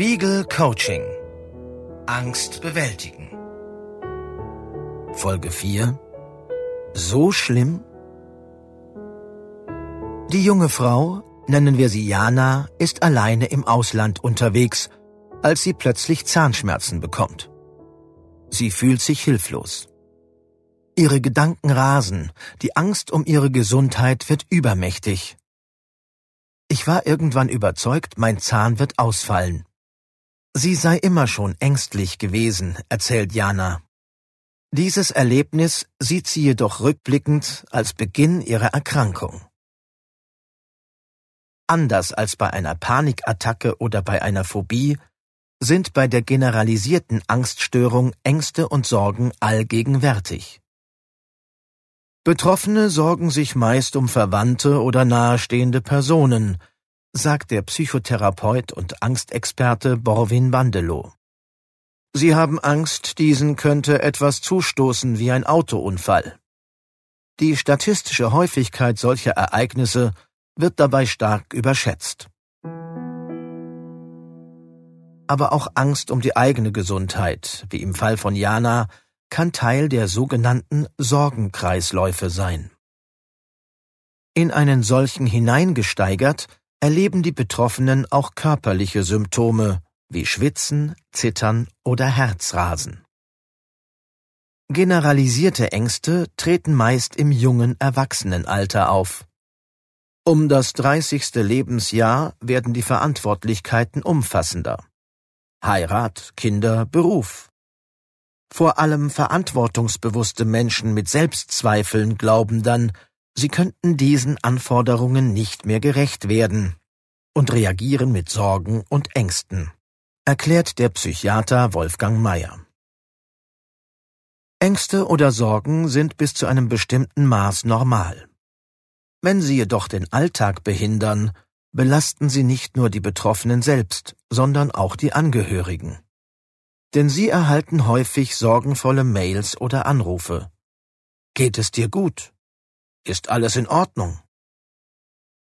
Spiegel Coaching. Angst bewältigen. Folge 4. So schlimm? Die junge Frau, nennen wir sie Jana, ist alleine im Ausland unterwegs, als sie plötzlich Zahnschmerzen bekommt. Sie fühlt sich hilflos. Ihre Gedanken rasen, die Angst um ihre Gesundheit wird übermächtig. Ich war irgendwann überzeugt, mein Zahn wird ausfallen. Sie sei immer schon ängstlich gewesen, erzählt Jana. Dieses Erlebnis sieht sie jedoch rückblickend als Beginn ihrer Erkrankung. Anders als bei einer Panikattacke oder bei einer Phobie sind bei der generalisierten Angststörung Ängste und Sorgen allgegenwärtig. Betroffene sorgen sich meist um Verwandte oder nahestehende Personen, sagt der Psychotherapeut und Angstexperte Borwin Bandelow. Sie haben Angst, diesen könnte etwas zustoßen wie ein Autounfall. Die statistische Häufigkeit solcher Ereignisse wird dabei stark überschätzt. Aber auch Angst um die eigene Gesundheit, wie im Fall von Jana, kann Teil der sogenannten Sorgenkreisläufe sein. In einen solchen hineingesteigert erleben die Betroffenen auch körperliche Symptome wie Schwitzen, Zittern oder Herzrasen. Generalisierte Ängste treten meist im jungen Erwachsenenalter auf. Um das 30. Lebensjahr werden die Verantwortlichkeiten umfassender. Heirat, Kinder, Beruf. Vor allem verantwortungsbewusste Menschen mit Selbstzweifeln glauben dann, sie könnten diesen Anforderungen nicht mehr gerecht werden und reagieren mit Sorgen und Ängsten, erklärt der Psychiater Wolfgang Mayer. Ängste oder Sorgen sind bis zu einem bestimmten Maß normal. Wenn sie jedoch den Alltag behindern, belasten sie nicht nur die Betroffenen selbst, sondern auch die Angehörigen. Denn sie erhalten häufig sorgenvolle Mails oder Anrufe. Geht es dir gut? Ist alles in Ordnung?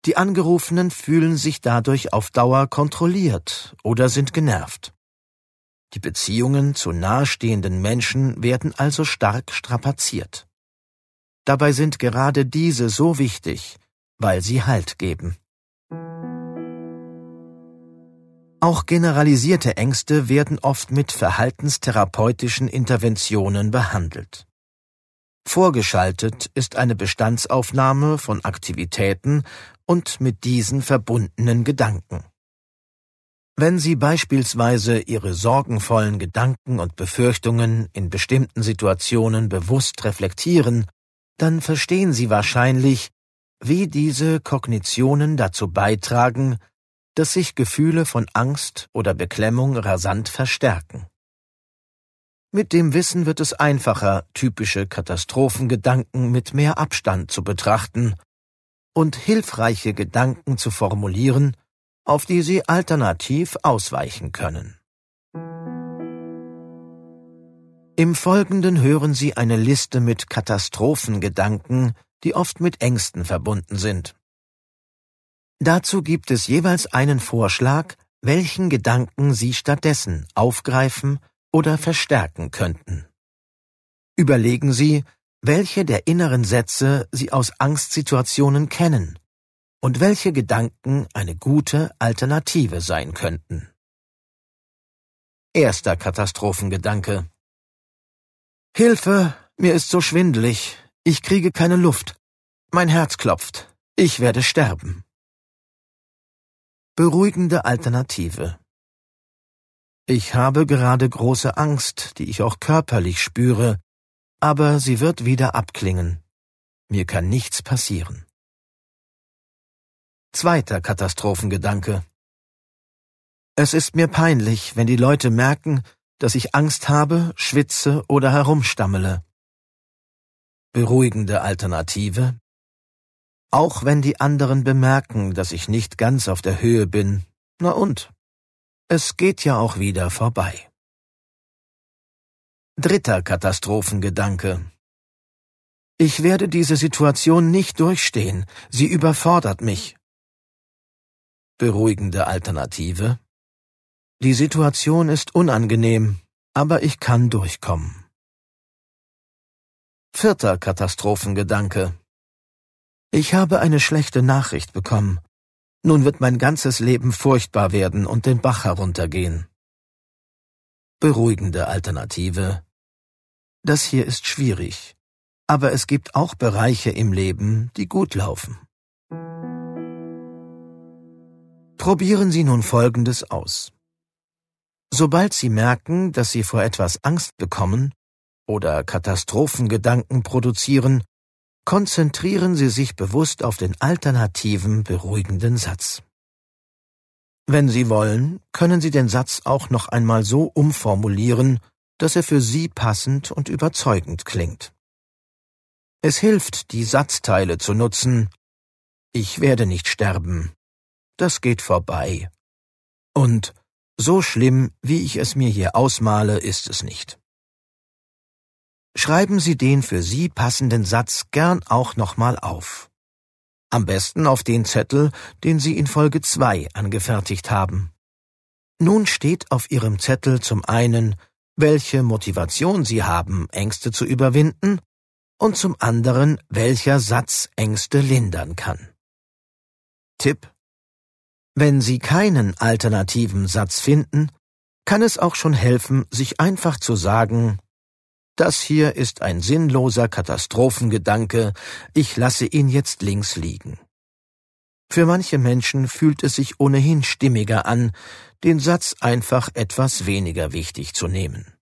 Die Angerufenen fühlen sich dadurch auf Dauer kontrolliert oder sind genervt. Die Beziehungen zu nahestehenden Menschen werden also stark strapaziert. Dabei sind gerade diese so wichtig, weil sie Halt geben. Auch generalisierte Ängste werden oft mit verhaltenstherapeutischen Interventionen behandelt. Vorgeschaltet ist eine Bestandsaufnahme von Aktivitäten und mit diesen verbundenen Gedanken. Wenn Sie beispielsweise Ihre sorgenvollen Gedanken und Befürchtungen in bestimmten Situationen bewusst reflektieren, dann verstehen Sie wahrscheinlich, wie diese Kognitionen dazu beitragen, dass sich Gefühle von Angst oder Beklemmung rasant verstärken. Mit dem Wissen wird es einfacher, typische Katastrophengedanken mit mehr Abstand zu betrachten und hilfreiche Gedanken zu formulieren, auf die Sie alternativ ausweichen können. Im Folgenden hören Sie eine Liste mit Katastrophengedanken, die oft mit Ängsten verbunden sind. Dazu gibt es jeweils einen Vorschlag, welchen Gedanken Sie stattdessen aufgreifen oder verstärken könnten. Überlegen Sie, welche der inneren Sätze Sie aus Angstsituationen kennen und welche Gedanken eine gute Alternative sein könnten. Erster Katastrophengedanke Hilfe, mir ist so schwindelig, ich kriege keine Luft, mein Herz klopft, ich werde sterben. Beruhigende Alternative Ich habe gerade große Angst, die ich auch körperlich spüre, aber sie wird wieder abklingen. Mir kann nichts passieren. Zweiter Katastrophengedanke. Es ist mir peinlich, wenn die Leute merken, dass ich Angst habe, schwitze oder herumstammele. Beruhigende Alternative. Auch wenn die anderen bemerken, dass ich nicht ganz auf der Höhe bin, na und? Es geht ja auch wieder vorbei. Dritter Katastrophengedanke. Ich werde diese Situation nicht durchstehen, sie überfordert mich. Beruhigende Alternative. Die Situation ist unangenehm, aber ich kann durchkommen. Vierter Katastrophengedanke. Ich habe eine schlechte Nachricht bekommen. Nun wird mein ganzes Leben furchtbar werden und den Bach heruntergehen. Beruhigende Alternative. Das hier ist schwierig, aber es gibt auch Bereiche im Leben, die gut laufen. Probieren Sie nun Folgendes aus. Sobald Sie merken, dass Sie vor etwas Angst bekommen oder Katastrophengedanken produzieren, konzentrieren Sie sich bewusst auf den alternativen beruhigenden Satz. Wenn Sie wollen, können Sie den Satz auch noch einmal so umformulieren, dass er für Sie passend und überzeugend klingt. Es hilft, die Satzteile zu nutzen Ich werde nicht sterben. Das geht vorbei. Und so schlimm, wie ich es mir hier ausmale, ist es nicht. Schreiben Sie den für Sie passenden Satz gern auch nochmal auf. Am besten auf den Zettel, den Sie in Folge 2 angefertigt haben. Nun steht auf Ihrem Zettel zum einen, welche Motivation Sie haben, Ängste zu überwinden, und zum anderen, welcher Satz Ängste lindern kann. Tipp wenn Sie keinen alternativen Satz finden, kann es auch schon helfen, sich einfach zu sagen, das hier ist ein sinnloser Katastrophengedanke, ich lasse ihn jetzt links liegen. Für manche Menschen fühlt es sich ohnehin stimmiger an, den Satz einfach etwas weniger wichtig zu nehmen.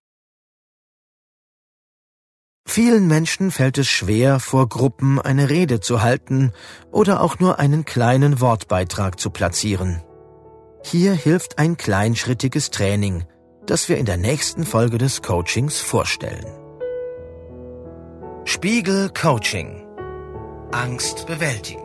Vielen Menschen fällt es schwer, vor Gruppen eine Rede zu halten oder auch nur einen kleinen Wortbeitrag zu platzieren. Hier hilft ein kleinschrittiges Training, das wir in der nächsten Folge des Coachings vorstellen. Spiegel Coaching. Angst bewältigen